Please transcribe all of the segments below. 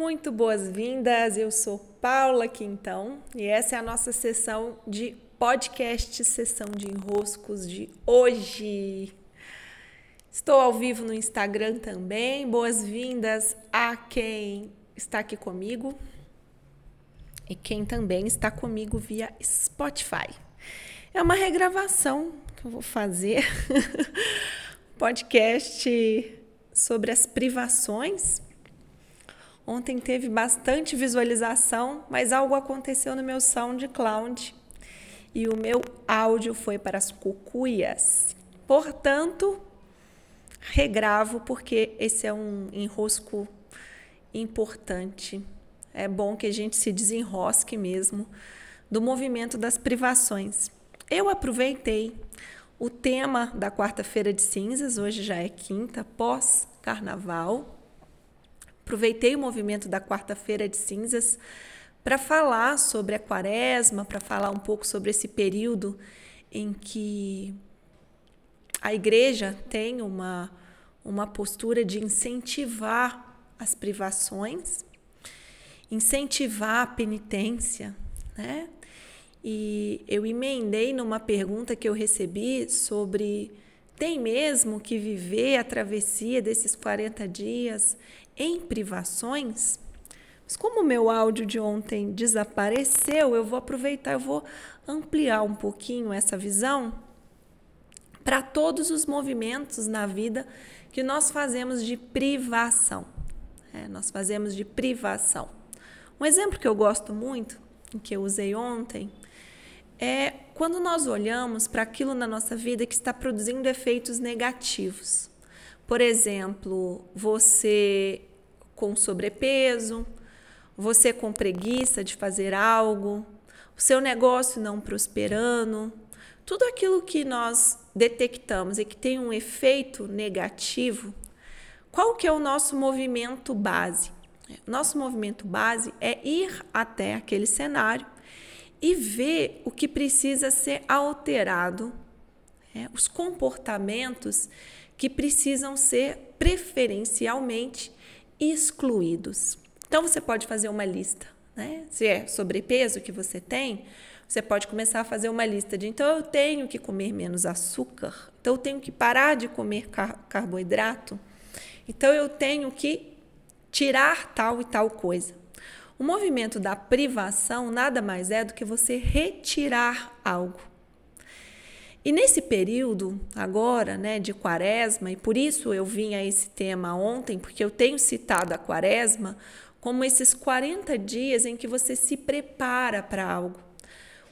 Muito boas-vindas, eu sou Paula Quintão e essa é a nossa sessão de podcast, sessão de enroscos de hoje. Estou ao vivo no Instagram também. Boas-vindas a quem está aqui comigo e quem também está comigo via Spotify. É uma regravação que eu vou fazer, podcast sobre as privações Ontem teve bastante visualização, mas algo aconteceu no meu SoundCloud e o meu áudio foi para as cucuias. Portanto, regravo porque esse é um enrosco importante. É bom que a gente se desenrosque mesmo do movimento das privações. Eu aproveitei o tema da quarta-feira de cinzas, hoje já é quinta, pós-carnaval Aproveitei o movimento da quarta-feira de cinzas para falar sobre a quaresma, para falar um pouco sobre esse período em que a igreja tem uma, uma postura de incentivar as privações, incentivar a penitência, né? E eu emendei numa pergunta que eu recebi sobre tem mesmo que viver a travessia desses 40 dias em privações? Mas como o meu áudio de ontem desapareceu, eu vou aproveitar, eu vou ampliar um pouquinho essa visão para todos os movimentos na vida que nós fazemos de privação. É, nós fazemos de privação. Um exemplo que eu gosto muito, que eu usei ontem, é quando nós olhamos para aquilo na nossa vida que está produzindo efeitos negativos. Por exemplo, você com sobrepeso, você com preguiça de fazer algo, o seu negócio não prosperando, tudo aquilo que nós detectamos e que tem um efeito negativo, qual que é o nosso movimento base? Nosso movimento base é ir até aquele cenário e ver o que precisa ser alterado, é, os comportamentos que precisam ser preferencialmente excluídos. Então você pode fazer uma lista, né? Se é sobrepeso que você tem, você pode começar a fazer uma lista de então eu tenho que comer menos açúcar, então eu tenho que parar de comer car carboidrato, então eu tenho que tirar tal e tal coisa. O movimento da privação nada mais é do que você retirar algo. E nesse período agora, né, de quaresma, e por isso eu vim a esse tema ontem, porque eu tenho citado a quaresma como esses 40 dias em que você se prepara para algo.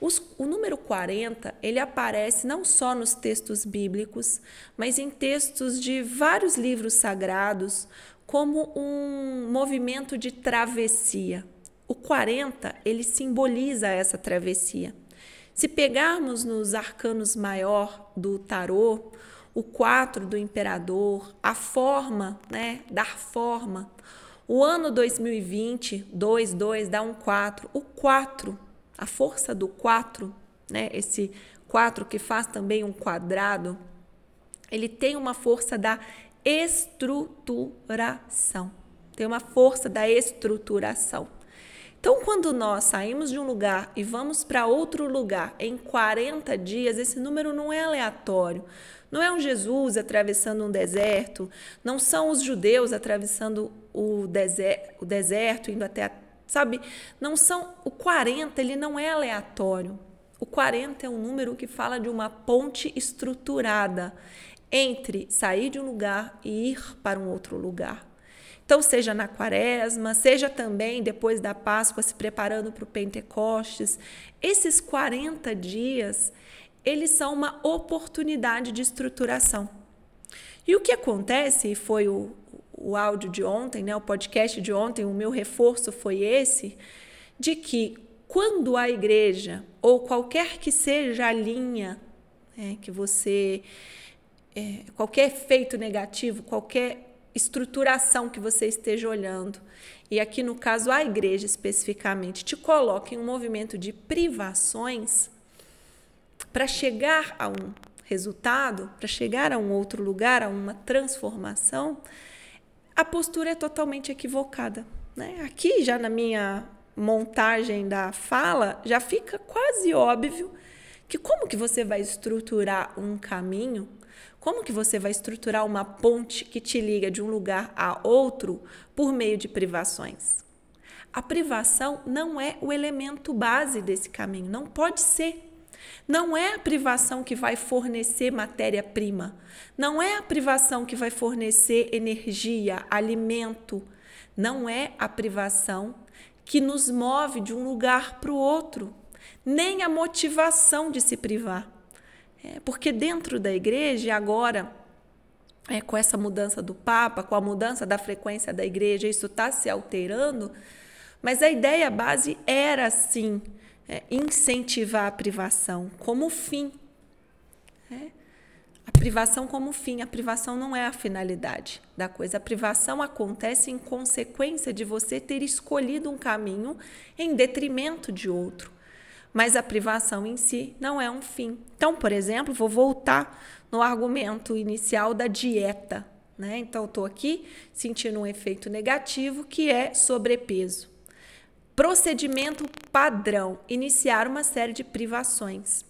Os, o número 40, ele aparece não só nos textos bíblicos, mas em textos de vários livros sagrados, como um movimento de travessia. O 40, ele simboliza essa travessia. Se pegarmos nos arcanos maior do tarô, o 4 do imperador, a forma, né, dar forma. O ano 2020, 2, 2 dá um 4. O 4, a força do 4, né, esse 4 que faz também um quadrado, ele tem uma força da estruturação. Tem uma força da estruturação. Então, quando nós saímos de um lugar e vamos para outro lugar em 40 dias, esse número não é aleatório. Não é um Jesus atravessando um deserto, não são os judeus atravessando o, deser o deserto, indo até a, sabe? Não são o 40, ele não é aleatório. O 40 é um número que fala de uma ponte estruturada entre sair de um lugar e ir para um outro lugar. Então, seja na quaresma, seja também depois da Páscoa, se preparando para o Pentecostes, esses 40 dias, eles são uma oportunidade de estruturação. E o que acontece, e foi o, o áudio de ontem, né, o podcast de ontem, o meu reforço foi esse, de que quando a igreja, ou qualquer que seja a linha é, que você. É, qualquer efeito negativo, qualquer estruturação que você esteja olhando, e aqui no caso a igreja especificamente, te coloca em um movimento de privações para chegar a um resultado, para chegar a um outro lugar, a uma transformação, a postura é totalmente equivocada. Né? Aqui, já na minha montagem da fala, já fica quase óbvio que como que você vai estruturar um caminho, como que você vai estruturar uma ponte que te liga de um lugar a outro por meio de privações. A privação não é o elemento base desse caminho, não pode ser. Não é a privação que vai fornecer matéria-prima, não é a privação que vai fornecer energia, alimento, não é a privação que nos move de um lugar para o outro, nem a motivação de se privar. É, porque dentro da igreja, agora, é, com essa mudança do Papa, com a mudança da frequência da igreja, isso está se alterando, mas a ideia base era, sim, é, incentivar a privação como fim. É. A privação como fim, a privação não é a finalidade da coisa. A privação acontece em consequência de você ter escolhido um caminho em detrimento de outro. Mas a privação em si não é um fim. Então, por exemplo, vou voltar no argumento inicial da dieta. Né? Então, estou aqui sentindo um efeito negativo que é sobrepeso. Procedimento padrão: iniciar uma série de privações.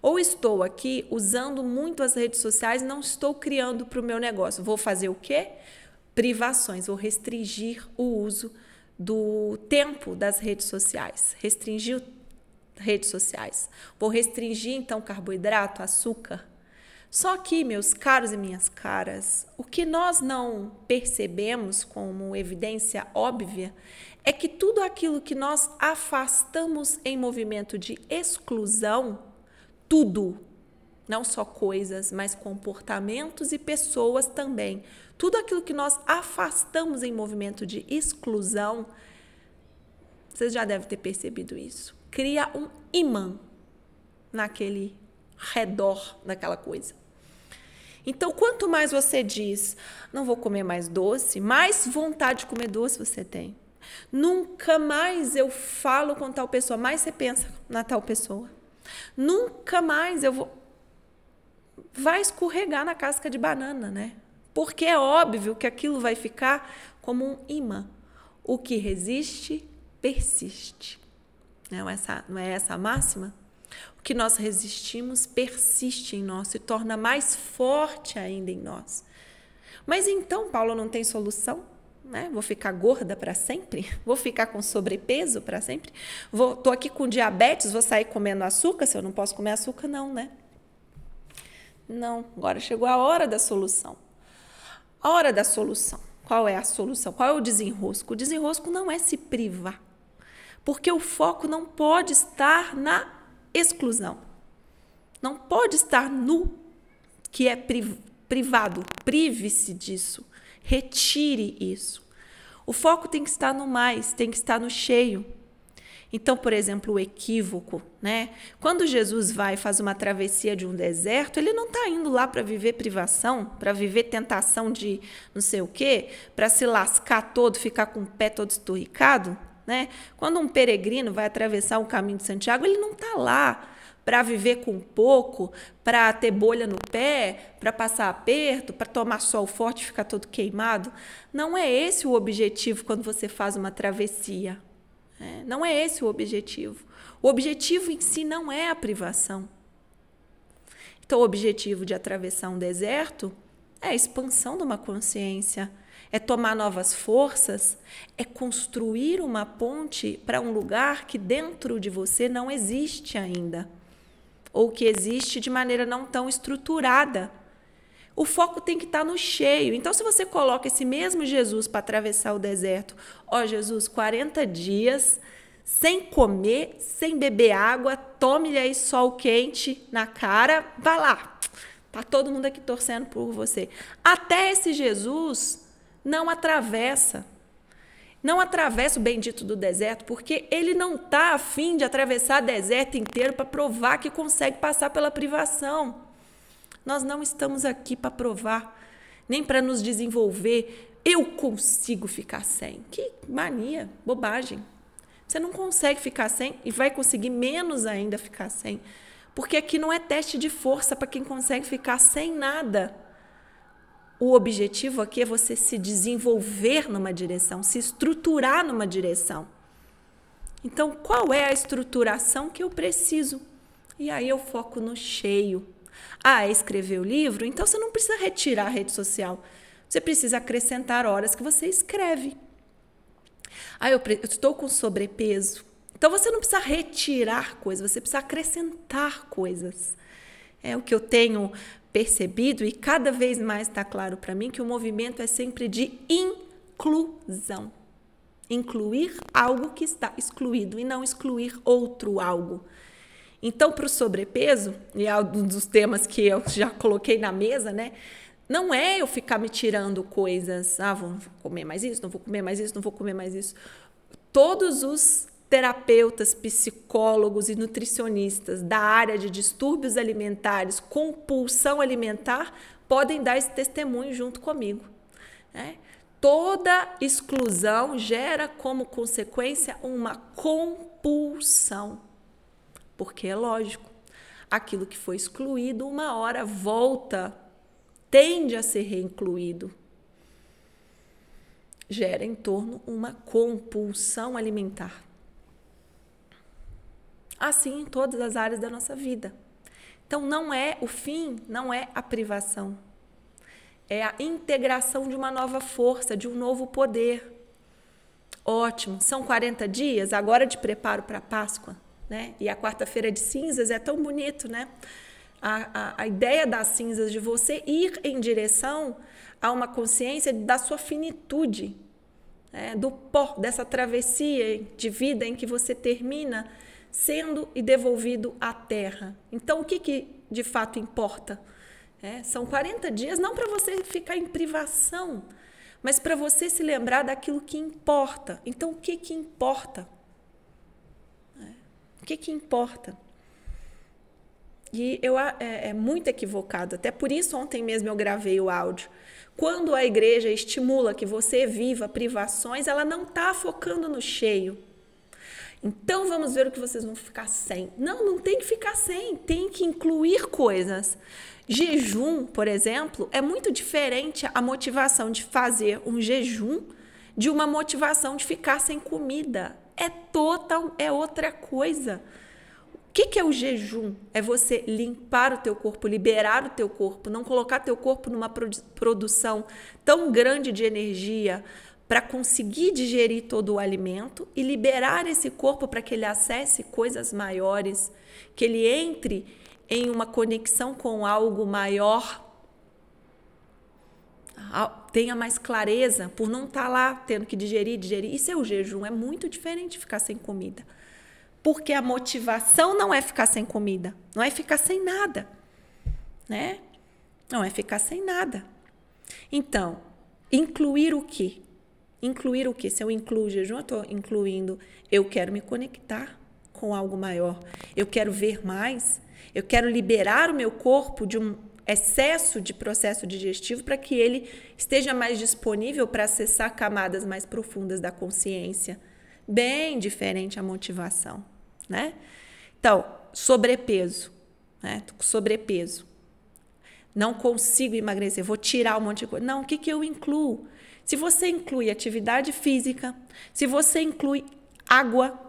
Ou estou aqui usando muito as redes sociais, não estou criando para o meu negócio. Vou fazer o quê? Privações, vou restringir o uso do tempo das redes sociais, restringir redes sociais. Vou restringir então carboidrato, açúcar. Só que, meus caros e minhas caras, o que nós não percebemos como evidência óbvia é que tudo aquilo que nós afastamos em movimento de exclusão, tudo, não só coisas, mas comportamentos e pessoas também, tudo aquilo que nós afastamos em movimento de exclusão, vocês já devem ter percebido isso, cria um imã naquele redor daquela coisa. Então, quanto mais você diz, não vou comer mais doce, mais vontade de comer doce você tem. Nunca mais eu falo com tal pessoa, mais você pensa na tal pessoa. Nunca mais eu vou. Vai escorregar na casca de banana, né? Porque é óbvio que aquilo vai ficar como um imã. O que resiste, persiste. Não é essa, não é essa a máxima? O que nós resistimos persiste em nós, se torna mais forte ainda em nós. Mas então, Paulo não tem solução? Né? Vou ficar gorda para sempre? Vou ficar com sobrepeso para sempre? Vou, tô aqui com diabetes, vou sair comendo açúcar se eu não posso comer açúcar? Não, né? Não, agora chegou a hora da solução. A hora da solução. Qual é a solução? Qual é o desenrosco? O desenrosco não é se privar. Porque o foco não pode estar na exclusão. Não pode estar no que é privado. Prive-se disso. Retire isso. O foco tem que estar no mais, tem que estar no cheio. Então, por exemplo, o equívoco, né? Quando Jesus vai e faz uma travessia de um deserto, ele não está indo lá para viver privação, para viver tentação de não sei o quê, para se lascar todo, ficar com o pé todo esturricado, né? Quando um peregrino vai atravessar o caminho de Santiago, ele não está lá para viver com pouco, para ter bolha no pé, para passar aperto, para tomar sol forte e ficar todo queimado. Não é esse o objetivo quando você faz uma travessia. É, não é esse o objetivo. O objetivo em si não é a privação. Então, o objetivo de atravessar um deserto é a expansão de uma consciência, é tomar novas forças, é construir uma ponte para um lugar que dentro de você não existe ainda ou que existe de maneira não tão estruturada. O foco tem que estar no cheio. Então, se você coloca esse mesmo Jesus para atravessar o deserto, ó Jesus, 40 dias sem comer, sem beber água, tome-lhe aí sol quente na cara, vá lá. Tá todo mundo aqui torcendo por você. Até esse Jesus não atravessa não atravessa o bendito do deserto, porque ele não está afim de atravessar o deserto inteiro para provar que consegue passar pela privação. Nós não estamos aqui para provar, nem para nos desenvolver. Eu consigo ficar sem. Que mania, bobagem. Você não consegue ficar sem e vai conseguir menos ainda ficar sem. Porque aqui não é teste de força para quem consegue ficar sem nada. O objetivo aqui é você se desenvolver numa direção, se estruturar numa direção. Então, qual é a estruturação que eu preciso? E aí eu foco no cheio. Ah, é escrever o livro? Então você não precisa retirar a rede social. Você precisa acrescentar horas que você escreve. Ah, eu, eu estou com sobrepeso. Então você não precisa retirar coisas, você precisa acrescentar coisas. É o que eu tenho percebido e cada vez mais está claro para mim que o movimento é sempre de inclusão. Incluir algo que está excluído e não excluir outro algo. Então, para o sobrepeso, e é um dos temas que eu já coloquei na mesa, né? Não é eu ficar me tirando coisas, ah, vou comer mais isso, não vou comer mais isso, não vou comer mais isso. Todos os terapeutas, psicólogos e nutricionistas da área de distúrbios alimentares, compulsão alimentar, podem dar esse testemunho junto comigo. Né? Toda exclusão gera como consequência uma compulsão. Porque é lógico, aquilo que foi excluído, uma hora volta, tende a ser reincluído. Gera em torno uma compulsão alimentar. Assim em todas as áreas da nossa vida. Então não é o fim, não é a privação. É a integração de uma nova força, de um novo poder. Ótimo, são 40 dias agora de preparo para a Páscoa né? E a quarta-feira de cinzas é tão bonito, né? A, a, a ideia das cinzas de você ir em direção a uma consciência da sua finitude, né? do pó, dessa travessia de vida em que você termina sendo e devolvido à terra. Então, o que, que de fato importa? É, são 40 dias não para você ficar em privação, mas para você se lembrar daquilo que importa. Então, o que, que importa? O que, que importa? E eu, é, é muito equivocado. Até por isso, ontem mesmo eu gravei o áudio. Quando a igreja estimula que você viva privações, ela não está focando no cheio. Então vamos ver o que vocês vão ficar sem. Não, não tem que ficar sem, tem que incluir coisas. Jejum, por exemplo, é muito diferente a motivação de fazer um jejum de uma motivação de ficar sem comida é total, é outra coisa. O que, que é o jejum? É você limpar o teu corpo, liberar o teu corpo, não colocar teu corpo numa produção tão grande de energia para conseguir digerir todo o alimento e liberar esse corpo para que ele acesse coisas maiores, que ele entre em uma conexão com algo maior tenha mais clareza por não estar tá lá tendo que digerir, digerir. Isso é o jejum, é muito diferente ficar sem comida. Porque a motivação não é ficar sem comida, não é ficar sem nada, né? Não é ficar sem nada. Então, incluir o quê? Incluir o quê? Se eu incluo jejum, eu estou incluindo, eu quero me conectar com algo maior, eu quero ver mais, eu quero liberar o meu corpo de um excesso de processo digestivo para que ele esteja mais disponível para acessar camadas mais profundas da consciência. Bem diferente a motivação, né? Então, sobrepeso, né? Tô com sobrepeso. Não consigo emagrecer, vou tirar um monte de coisa. Não, o que, que eu incluo? Se você inclui atividade física, se você inclui água,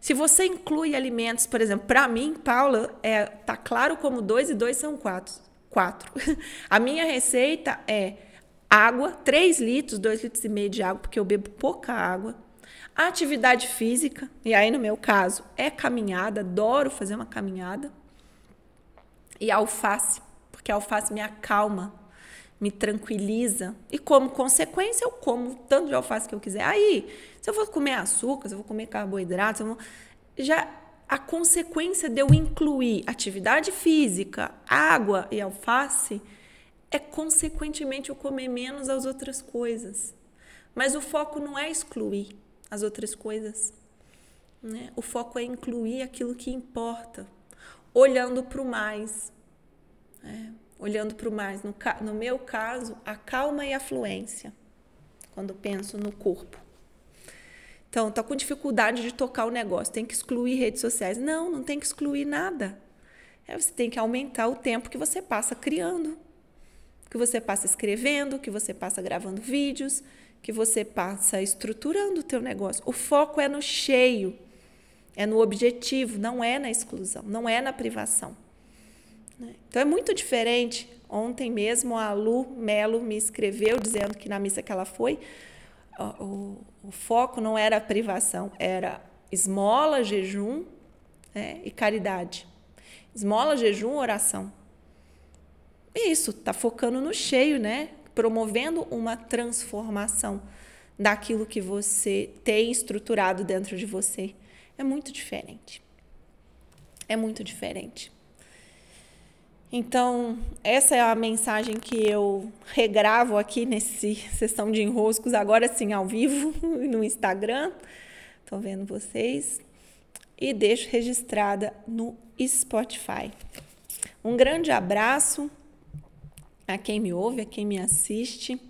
se você inclui alimentos, por exemplo, para mim, Paula, é, tá claro como dois e dois são quatro quatro. A minha receita é água, 3 litros, 2 litros e meio de água, porque eu bebo pouca água. Atividade física, e aí no meu caso é caminhada, adoro fazer uma caminhada. E alface, porque a alface me acalma, me tranquiliza. E como consequência, eu como tanto de alface que eu quiser. Aí, se eu for comer açúcar, se eu vou comer carboidrato, vou... já a consequência de eu incluir atividade física, água e alface é consequentemente eu comer menos as outras coisas. Mas o foco não é excluir as outras coisas. Né? O foco é incluir aquilo que importa, olhando para o mais. Né? Olhando para o mais. No, no meu caso, a calma e a fluência, quando penso no corpo. Então, tá com dificuldade de tocar o negócio, tem que excluir redes sociais. Não, não tem que excluir nada. É, você tem que aumentar o tempo que você passa criando. que você passa escrevendo, que você passa gravando vídeos, que você passa estruturando o teu negócio. O foco é no cheio, é no objetivo, não é na exclusão, não é na privação. Né? Então é muito diferente. Ontem mesmo a Lu Melo me escreveu dizendo que na missa que ela foi, o, o foco não era a privação, era esmola, jejum né? e caridade. Esmola, jejum, oração. Isso, tá focando no cheio, né? Promovendo uma transformação daquilo que você tem estruturado dentro de você. É muito diferente. É muito diferente. Então, essa é a mensagem que eu regravo aqui nesse sessão de enroscos, agora sim ao vivo no Instagram. Estou vendo vocês. E deixo registrada no Spotify. Um grande abraço a quem me ouve, a quem me assiste.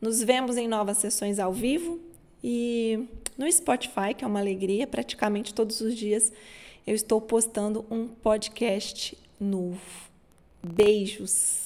Nos vemos em novas sessões ao vivo e no Spotify, que é uma alegria, praticamente todos os dias eu estou postando um podcast novo. Beijos!